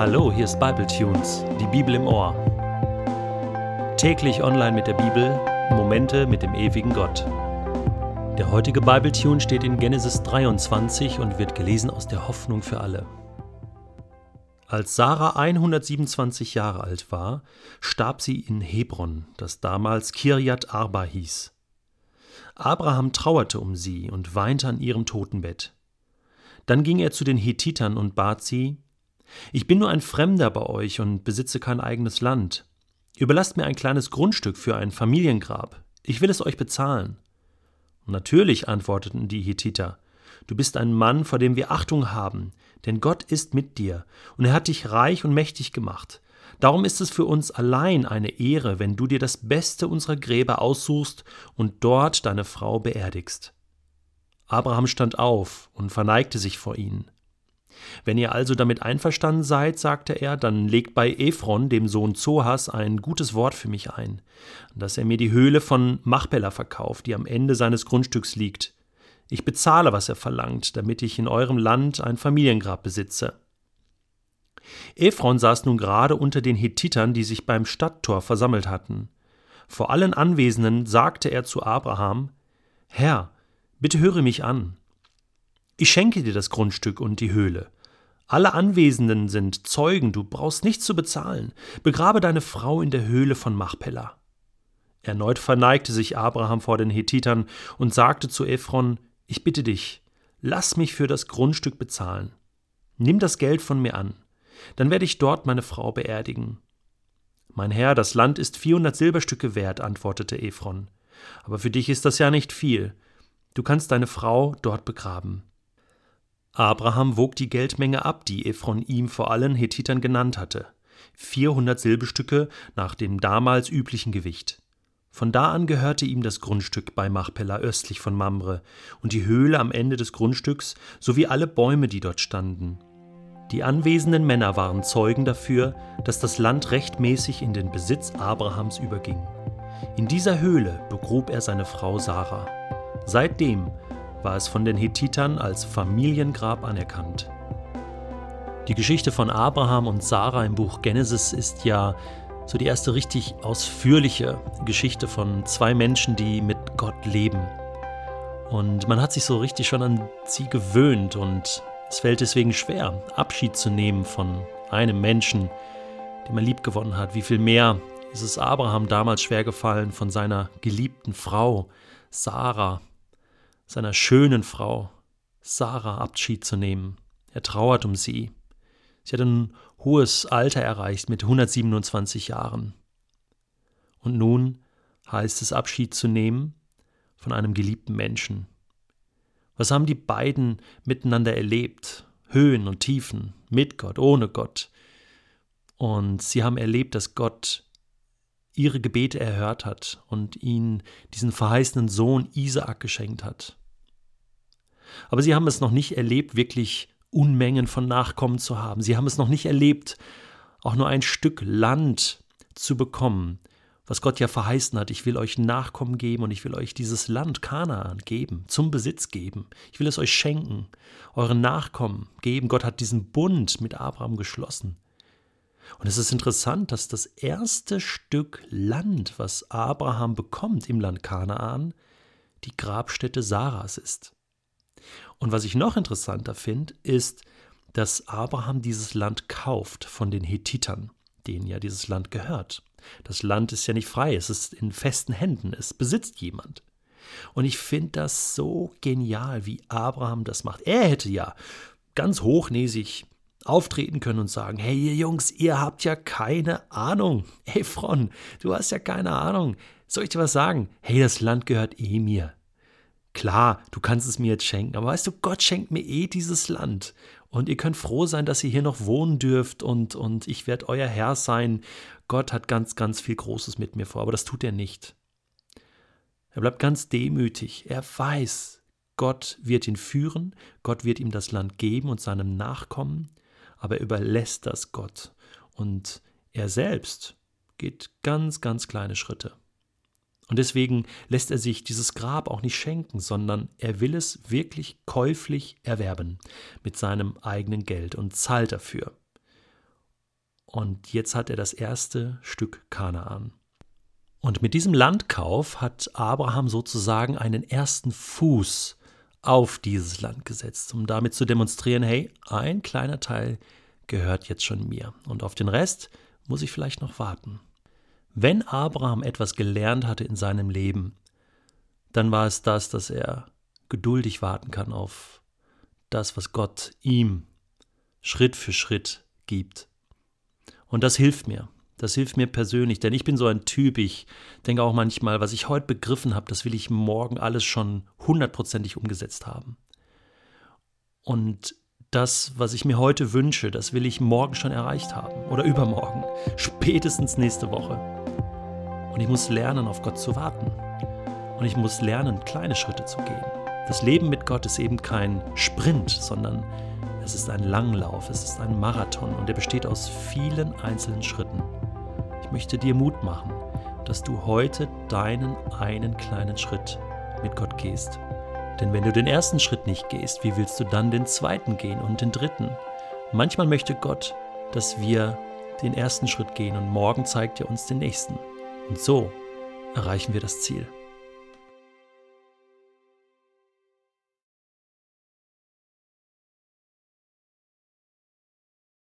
Hallo, hier ist Bible Tunes, die Bibel im Ohr. Täglich online mit der Bibel, Momente mit dem ewigen Gott. Der heutige Bible Tune steht in Genesis 23 und wird gelesen aus der Hoffnung für alle. Als Sarah 127 Jahre alt war, starb sie in Hebron, das damals Kirjat Arba hieß. Abraham trauerte um sie und weinte an ihrem Totenbett. Dann ging er zu den Hethitern und bat sie, ich bin nur ein Fremder bei euch und besitze kein eigenes Land. Überlasst mir ein kleines Grundstück für ein Familiengrab. Ich will es euch bezahlen. Natürlich, antworteten die Hethiter, du bist ein Mann, vor dem wir Achtung haben, denn Gott ist mit dir, und er hat dich reich und mächtig gemacht. Darum ist es für uns allein eine Ehre, wenn du dir das Beste unserer Gräber aussuchst und dort deine Frau beerdigst. Abraham stand auf und verneigte sich vor ihnen. Wenn ihr also damit einverstanden seid, sagte er, dann legt bei Ephron, dem Sohn Zohas, ein gutes Wort für mich ein, dass er mir die Höhle von Machpelah verkauft, die am Ende seines Grundstücks liegt. Ich bezahle, was er verlangt, damit ich in eurem Land ein Familiengrab besitze. Ephron saß nun gerade unter den Hethitern, die sich beim Stadttor versammelt hatten. Vor allen Anwesenden sagte er zu Abraham: Herr, bitte höre mich an. Ich schenke dir das Grundstück und die Höhle. Alle Anwesenden sind Zeugen, du brauchst nichts zu bezahlen. Begrabe deine Frau in der Höhle von Machpelah. Erneut verneigte sich Abraham vor den Hethitern und sagte zu Ephron: Ich bitte dich, lass mich für das Grundstück bezahlen. Nimm das Geld von mir an, dann werde ich dort meine Frau beerdigen. Mein Herr, das Land ist vierhundert Silberstücke wert, antwortete Ephron. Aber für dich ist das ja nicht viel. Du kannst deine Frau dort begraben. Abraham wog die Geldmenge ab, die Ephron ihm vor allen Hethitern genannt hatte. 400 Silberstücke nach dem damals üblichen Gewicht. Von da an gehörte ihm das Grundstück bei Machpelah östlich von Mamre und die Höhle am Ende des Grundstücks sowie alle Bäume, die dort standen. Die anwesenden Männer waren Zeugen dafür, dass das Land rechtmäßig in den Besitz Abrahams überging. In dieser Höhle begrub er seine Frau Sarah. Seitdem war es von den Hethitern als Familiengrab anerkannt. Die Geschichte von Abraham und Sarah im Buch Genesis ist ja so die erste richtig ausführliche Geschichte von zwei Menschen, die mit Gott leben. Und man hat sich so richtig schon an sie gewöhnt und es fällt deswegen schwer, Abschied zu nehmen von einem Menschen, den man lieb gewonnen hat. Wie viel mehr ist es Abraham damals schwer gefallen, von seiner geliebten Frau Sarah seiner schönen Frau, Sarah, Abschied zu nehmen. Er trauert um sie. Sie hat ein hohes Alter erreicht mit 127 Jahren. Und nun heißt es Abschied zu nehmen von einem geliebten Menschen. Was haben die beiden miteinander erlebt? Höhen und Tiefen, mit Gott, ohne Gott. Und sie haben erlebt, dass Gott ihre Gebete erhört hat und ihnen diesen verheißenen Sohn Isaak geschenkt hat. Aber sie haben es noch nicht erlebt, wirklich Unmengen von Nachkommen zu haben. Sie haben es noch nicht erlebt, auch nur ein Stück Land zu bekommen, was Gott ja verheißen hat. Ich will euch Nachkommen geben und ich will euch dieses Land Kanaan geben, zum Besitz geben. Ich will es euch schenken, euren Nachkommen geben. Gott hat diesen Bund mit Abraham geschlossen. Und es ist interessant, dass das erste Stück Land, was Abraham bekommt im Land Kanaan, die Grabstätte Sarahs ist. Und was ich noch interessanter finde, ist, dass Abraham dieses Land kauft von den Hethitern, denen ja dieses Land gehört. Das Land ist ja nicht frei, es ist in festen Händen, es besitzt jemand. Und ich finde das so genial, wie Abraham das macht. Er hätte ja ganz hochnäsig auftreten können und sagen, hey ihr Jungs, ihr habt ja keine Ahnung. Hey Fron, du hast ja keine Ahnung. Soll ich dir was sagen? Hey, das Land gehört eh mir. Klar, du kannst es mir jetzt schenken, aber weißt du, Gott schenkt mir eh dieses Land. Und ihr könnt froh sein, dass ihr hier noch wohnen dürft und, und ich werde euer Herr sein. Gott hat ganz, ganz viel Großes mit mir vor, aber das tut er nicht. Er bleibt ganz demütig. Er weiß, Gott wird ihn führen, Gott wird ihm das Land geben und seinem Nachkommen, aber er überlässt das Gott. Und er selbst geht ganz, ganz kleine Schritte. Und deswegen lässt er sich dieses Grab auch nicht schenken, sondern er will es wirklich käuflich erwerben mit seinem eigenen Geld und zahlt dafür. Und jetzt hat er das erste Stück Kanaan. Und mit diesem Landkauf hat Abraham sozusagen einen ersten Fuß auf dieses Land gesetzt, um damit zu demonstrieren, hey, ein kleiner Teil gehört jetzt schon mir und auf den Rest muss ich vielleicht noch warten. Wenn Abraham etwas gelernt hatte in seinem Leben, dann war es das, dass er geduldig warten kann auf das, was Gott ihm Schritt für Schritt gibt. Und das hilft mir. Das hilft mir persönlich, denn ich bin so ein Typ, ich denke auch manchmal, was ich heute begriffen habe, das will ich morgen alles schon hundertprozentig umgesetzt haben. Und das, was ich mir heute wünsche, das will ich morgen schon erreicht haben oder übermorgen, spätestens nächste Woche. Und ich muss lernen, auf Gott zu warten. Und ich muss lernen, kleine Schritte zu gehen. Das Leben mit Gott ist eben kein Sprint, sondern es ist ein Langlauf, es ist ein Marathon und er besteht aus vielen einzelnen Schritten. Ich möchte dir Mut machen, dass du heute deinen einen kleinen Schritt mit Gott gehst. Denn wenn du den ersten Schritt nicht gehst, wie willst du dann den zweiten gehen und den dritten? Manchmal möchte Gott, dass wir den ersten Schritt gehen und morgen zeigt er uns den nächsten. Und so erreichen wir das Ziel.